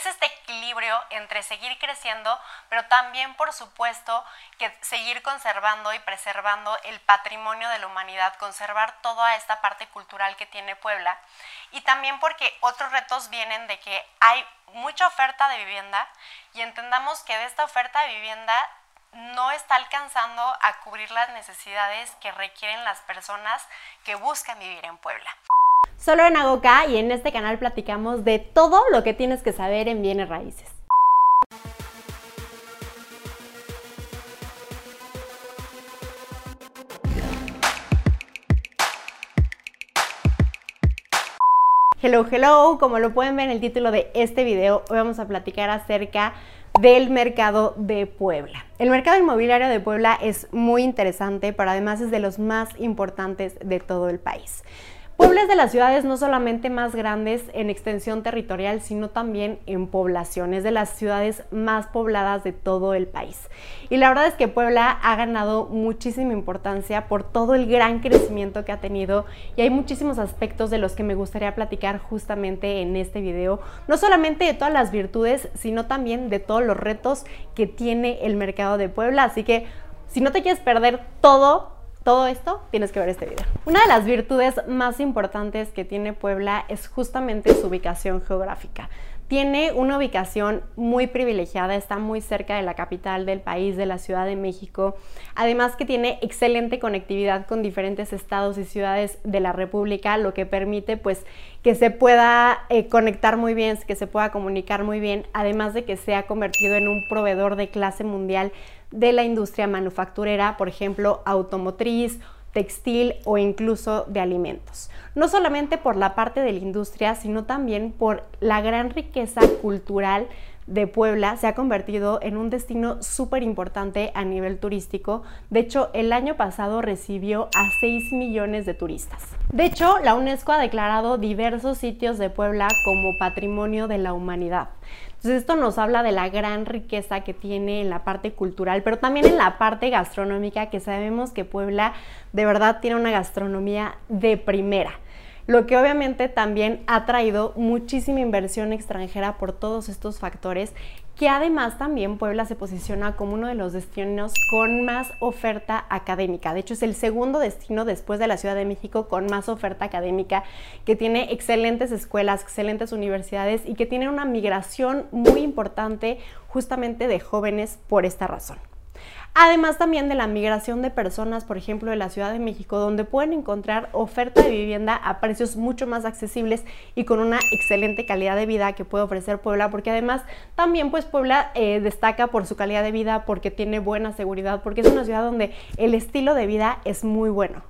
es este equilibrio entre seguir creciendo, pero también, por supuesto, que seguir conservando y preservando el patrimonio de la humanidad, conservar toda esta parte cultural que tiene Puebla. Y también porque otros retos vienen de que hay mucha oferta de vivienda y entendamos que de esta oferta de vivienda no está alcanzando a cubrir las necesidades que requieren las personas que buscan vivir en Puebla. Solo en Agoca y en este canal platicamos de todo lo que tienes que saber en bienes raíces. Hello, hello, como lo pueden ver en el título de este video, hoy vamos a platicar acerca del mercado de Puebla. El mercado inmobiliario de Puebla es muy interesante, pero además es de los más importantes de todo el país. Puebla es de las ciudades no solamente más grandes en extensión territorial, sino también en población. Es de las ciudades más pobladas de todo el país. Y la verdad es que Puebla ha ganado muchísima importancia por todo el gran crecimiento que ha tenido y hay muchísimos aspectos de los que me gustaría platicar justamente en este video. No solamente de todas las virtudes, sino también de todos los retos que tiene el mercado de Puebla. Así que si no te quieres perder todo, todo esto tienes que ver este video. Una de las virtudes más importantes que tiene Puebla es justamente su ubicación geográfica. Tiene una ubicación muy privilegiada, está muy cerca de la capital del país, de la Ciudad de México. Además que tiene excelente conectividad con diferentes estados y ciudades de la República, lo que permite pues que se pueda eh, conectar muy bien, que se pueda comunicar muy bien, además de que se ha convertido en un proveedor de clase mundial de la industria manufacturera, por ejemplo, automotriz, textil o incluso de alimentos. No solamente por la parte de la industria, sino también por la gran riqueza cultural de Puebla se ha convertido en un destino súper importante a nivel turístico. De hecho, el año pasado recibió a 6 millones de turistas. De hecho, la UNESCO ha declarado diversos sitios de Puebla como patrimonio de la humanidad. Entonces esto nos habla de la gran riqueza que tiene en la parte cultural, pero también en la parte gastronómica, que sabemos que Puebla de verdad tiene una gastronomía de primera lo que obviamente también ha traído muchísima inversión extranjera por todos estos factores, que además también Puebla se posiciona como uno de los destinos con más oferta académica. De hecho, es el segundo destino después de la Ciudad de México con más oferta académica, que tiene excelentes escuelas, excelentes universidades y que tiene una migración muy importante justamente de jóvenes por esta razón. Además también de la migración de personas, por ejemplo, de la Ciudad de México, donde pueden encontrar oferta de vivienda a precios mucho más accesibles y con una excelente calidad de vida que puede ofrecer Puebla, porque además también pues Puebla eh, destaca por su calidad de vida, porque tiene buena seguridad, porque es una ciudad donde el estilo de vida es muy bueno.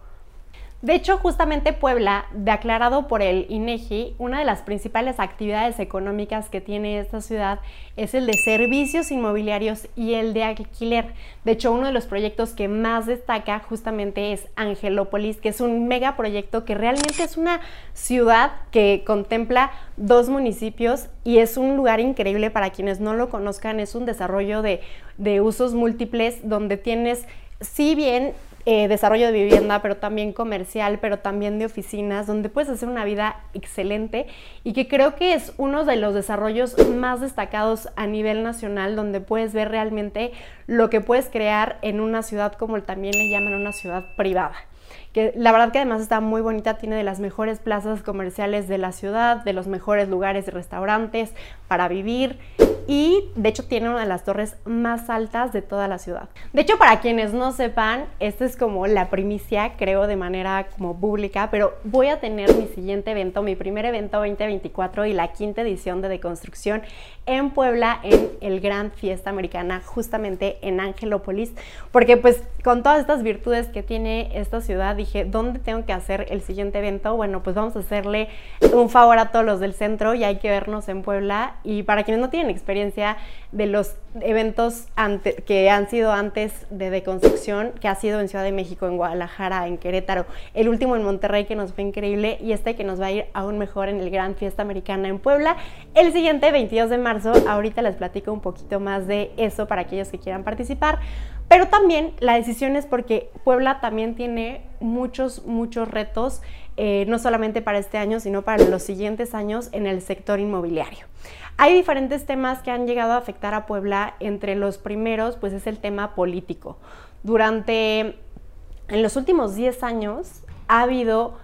De hecho, justamente Puebla, declarado por el INEGI, una de las principales actividades económicas que tiene esta ciudad es el de servicios inmobiliarios y el de alquiler. De hecho, uno de los proyectos que más destaca justamente es Angelópolis, que es un megaproyecto que realmente es una ciudad que contempla dos municipios y es un lugar increíble para quienes no lo conozcan. Es un desarrollo de, de usos múltiples donde tienes, si bien eh, desarrollo de vivienda, pero también comercial, pero también de oficinas, donde puedes hacer una vida excelente y que creo que es uno de los desarrollos más destacados a nivel nacional, donde puedes ver realmente lo que puedes crear en una ciudad como también le llaman una ciudad privada que la verdad que además está muy bonita, tiene de las mejores plazas comerciales de la ciudad, de los mejores lugares y restaurantes para vivir y de hecho tiene una de las torres más altas de toda la ciudad. De hecho, para quienes no sepan, esta es como la primicia, creo, de manera como pública, pero voy a tener mi siguiente evento, mi primer evento 2024 y la quinta edición de Deconstrucción en Puebla en el Gran Fiesta Americana, justamente en Angelópolis, porque pues con todas estas virtudes que tiene esta ciudad, dije, ¿dónde tengo que hacer el siguiente evento? Bueno, pues vamos a hacerle un favor a todos los del centro y hay que vernos en Puebla. Y para quienes no tienen experiencia de los eventos que han sido antes de deconstrucción, que ha sido en Ciudad de México, en Guadalajara, en Querétaro, el último en Monterrey que nos fue increíble y este que nos va a ir aún mejor en el Gran Fiesta Americana en Puebla. El siguiente 22 de marzo, ahorita les platico un poquito más de eso para aquellos que quieran participar. Pero también la decisión es porque Puebla también tiene muchos, muchos retos eh, no solamente para este año, sino para los siguientes años en el sector inmobiliario. Hay diferentes temas que han llegado a afectar a Puebla. Entre los primeros, pues es el tema político. Durante, en los últimos 10 años, ha habido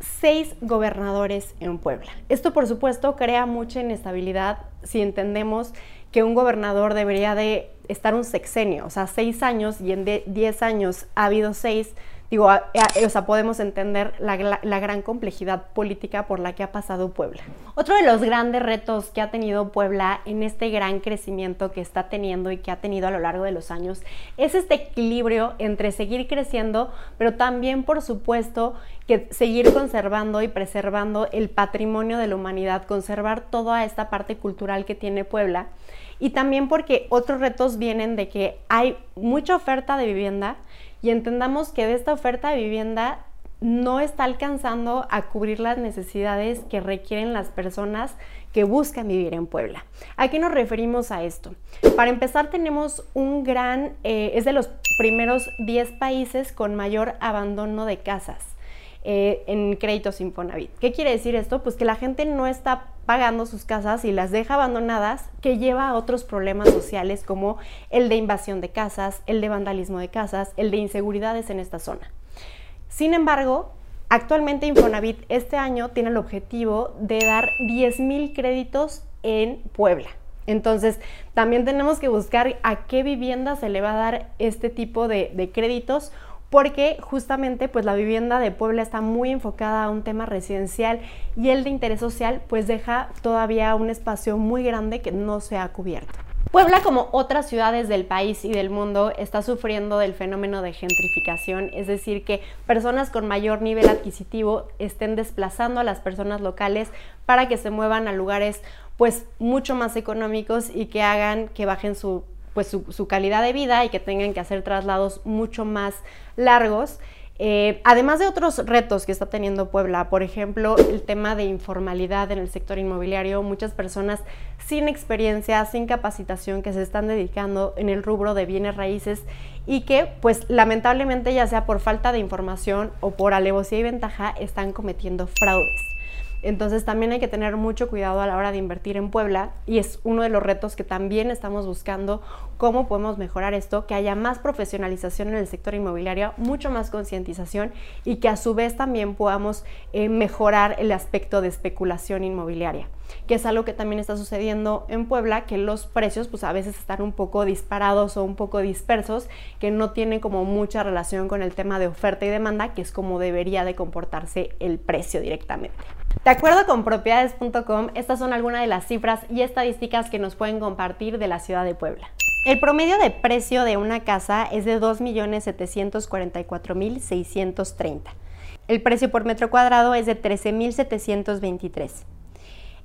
seis gobernadores en Puebla. Esto, por supuesto, crea mucha inestabilidad si entendemos que un gobernador debería de estar un sexenio, o sea, seis años y en 10 años ha habido seis, digo, o sea, podemos entender la, la, gran complejidad política por la que ha pasado Puebla. Otro de los grandes retos que ha tenido Puebla en este gran crecimiento que está teniendo y que ha tenido a lo largo de los años es este equilibrio entre seguir creciendo, pero también, por supuesto, que seguir conservando y preservando el patrimonio de la humanidad, conservar toda esta parte cultural que tiene Puebla. Y también porque otros retos vienen de que hay mucha oferta de vivienda, y entendamos que de esta oferta de vivienda no está alcanzando a cubrir las necesidades que requieren las personas que buscan vivir en Puebla. ¿A qué nos referimos a esto? Para empezar, tenemos un gran, eh, es de los primeros 10 países con mayor abandono de casas. Eh, en créditos Infonavit. ¿Qué quiere decir esto? Pues que la gente no está pagando sus casas y las deja abandonadas, que lleva a otros problemas sociales como el de invasión de casas, el de vandalismo de casas, el de inseguridades en esta zona. Sin embargo, actualmente Infonavit este año tiene el objetivo de dar 10.000 créditos en Puebla. Entonces, también tenemos que buscar a qué vivienda se le va a dar este tipo de, de créditos porque justamente pues la vivienda de Puebla está muy enfocada a un tema residencial y el de interés social pues deja todavía un espacio muy grande que no se ha cubierto. Puebla, como otras ciudades del país y del mundo, está sufriendo del fenómeno de gentrificación, es decir, que personas con mayor nivel adquisitivo estén desplazando a las personas locales para que se muevan a lugares pues mucho más económicos y que hagan que bajen su pues su, calidad de vida y que tengan que hacer traslados mucho más largos. Eh, además de otros retos que está teniendo Puebla, por ejemplo, el tema de informalidad en el sector inmobiliario, muchas personas sin experiencia, sin capacitación que se están dedicando en el rubro de bienes raíces y que pues lamentablemente ya sea por falta de información o por alevosía y ventaja están cometiendo fraudes. Entonces también hay que tener mucho cuidado a la hora de invertir en Puebla y es uno de los retos que también estamos buscando cómo podemos mejorar esto, que haya más profesionalización en el sector inmobiliario, mucho más concientización y que a su vez también podamos eh, mejorar el aspecto de especulación inmobiliaria que es algo que también está sucediendo en Puebla, que los precios pues a veces están un poco disparados o un poco dispersos, que no tienen como mucha relación con el tema de oferta y demanda, que es como debería de comportarse el precio directamente. De acuerdo con propiedades.com, estas son algunas de las cifras y estadísticas que nos pueden compartir de la ciudad de Puebla. El promedio de precio de una casa es de 2.744.630. El precio por metro cuadrado es de 13.723.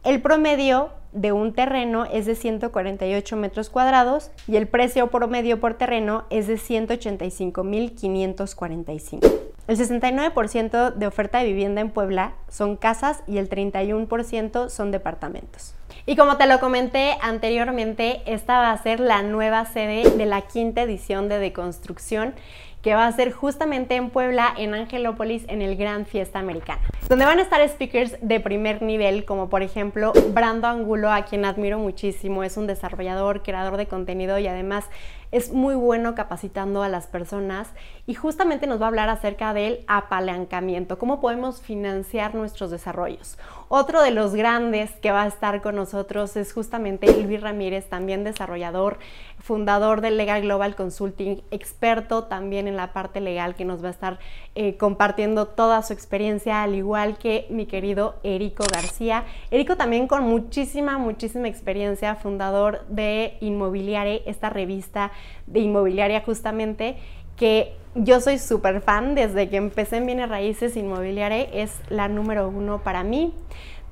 El promedio de un terreno es de 148 metros cuadrados y el precio promedio por terreno es de 185.545. El 69% de oferta de vivienda en Puebla son casas y el 31% son departamentos. Y como te lo comenté anteriormente, esta va a ser la nueva sede de la quinta edición de Deconstrucción que va a ser justamente en Puebla, en Angelópolis, en el Gran Fiesta Americana, donde van a estar speakers de primer nivel, como por ejemplo Brando Angulo, a quien admiro muchísimo, es un desarrollador, creador de contenido y además es muy bueno capacitando a las personas y justamente nos va a hablar acerca del apalancamiento, cómo podemos financiar nuestros desarrollos. Otro de los grandes que va a estar con nosotros es justamente Luis Ramírez, también desarrollador, fundador de Legal Global Consulting, experto también en la parte legal que nos va a estar eh, compartiendo toda su experiencia, al igual que mi querido Erico García. Erico también con muchísima, muchísima experiencia, fundador de Inmobiliare, esta revista de inmobiliaria justamente, que yo soy súper fan desde que empecé en Bienes Raíces Inmobiliaria, es la número uno para mí.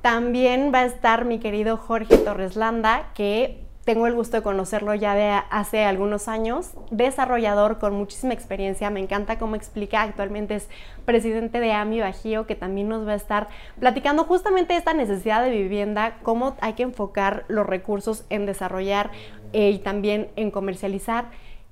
También va a estar mi querido Jorge Torres Landa, que tengo el gusto de conocerlo ya de hace algunos años, desarrollador con muchísima experiencia, me encanta cómo explica, actualmente es presidente de AMI Bajío, que también nos va a estar platicando justamente esta necesidad de vivienda, cómo hay que enfocar los recursos en desarrollar eh, y también en comercializar.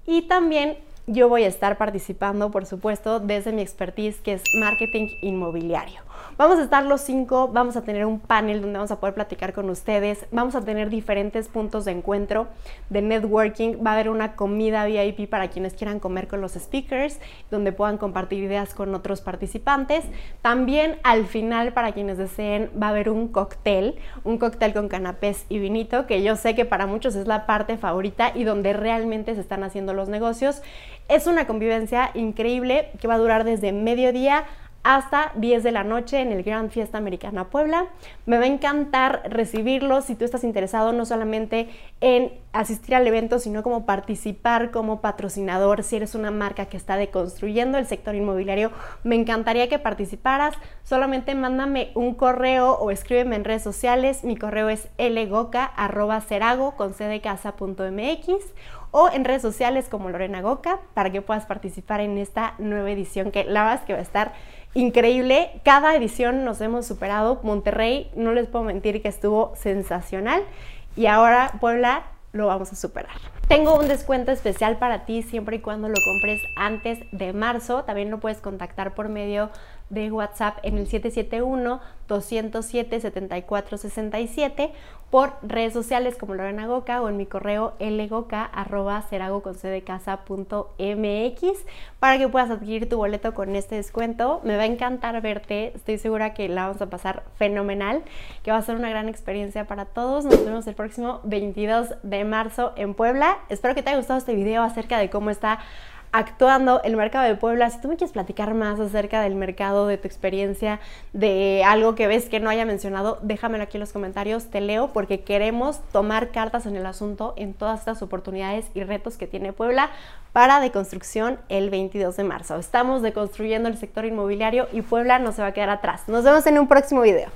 Y también yo voy a estar participando, por supuesto, desde mi expertise que es marketing inmobiliario. Vamos a estar los cinco, vamos a tener un panel donde vamos a poder platicar con ustedes, vamos a tener diferentes puntos de encuentro, de networking, va a haber una comida VIP para quienes quieran comer con los speakers, donde puedan compartir ideas con otros participantes. También al final, para quienes deseen, va a haber un cóctel, un cóctel con canapés y vinito, que yo sé que para muchos es la parte favorita y donde realmente se están haciendo los negocios. Es una convivencia increíble que va a durar desde mediodía hasta 10 de la noche en el Gran Fiesta Americana Puebla. Me va a encantar recibirlos si tú estás interesado no solamente en asistir al evento, sino como participar como patrocinador. Si eres una marca que está deconstruyendo el sector inmobiliario, me encantaría que participaras. Solamente mándame un correo o escríbeme en redes sociales. Mi correo es lgoca.cerago con o en redes sociales como Lorena Goca para que puedas participar en esta nueva edición que la verdad es que va a estar increíble. Cada edición nos hemos superado. Monterrey, no les puedo mentir que estuvo sensacional. Y ahora Puebla lo vamos a superar. Tengo un descuento especial para ti siempre y cuando lo compres antes de marzo. También lo puedes contactar por medio de WhatsApp en el 771-207-7467 por redes sociales como Lorena Goca o en mi correo lgoca arroba mx para que puedas adquirir tu boleto con este descuento. Me va a encantar verte, estoy segura que la vamos a pasar fenomenal, que va a ser una gran experiencia para todos. Nos vemos el próximo 22 de marzo en Puebla. Espero que te haya gustado este video acerca de cómo está actuando el mercado de Puebla. Si tú me quieres platicar más acerca del mercado, de tu experiencia, de algo que ves que no haya mencionado, déjamelo aquí en los comentarios, te leo porque queremos tomar cartas en el asunto en todas estas oportunidades y retos que tiene Puebla para deconstrucción el 22 de marzo. Estamos deconstruyendo el sector inmobiliario y Puebla no se va a quedar atrás. Nos vemos en un próximo video.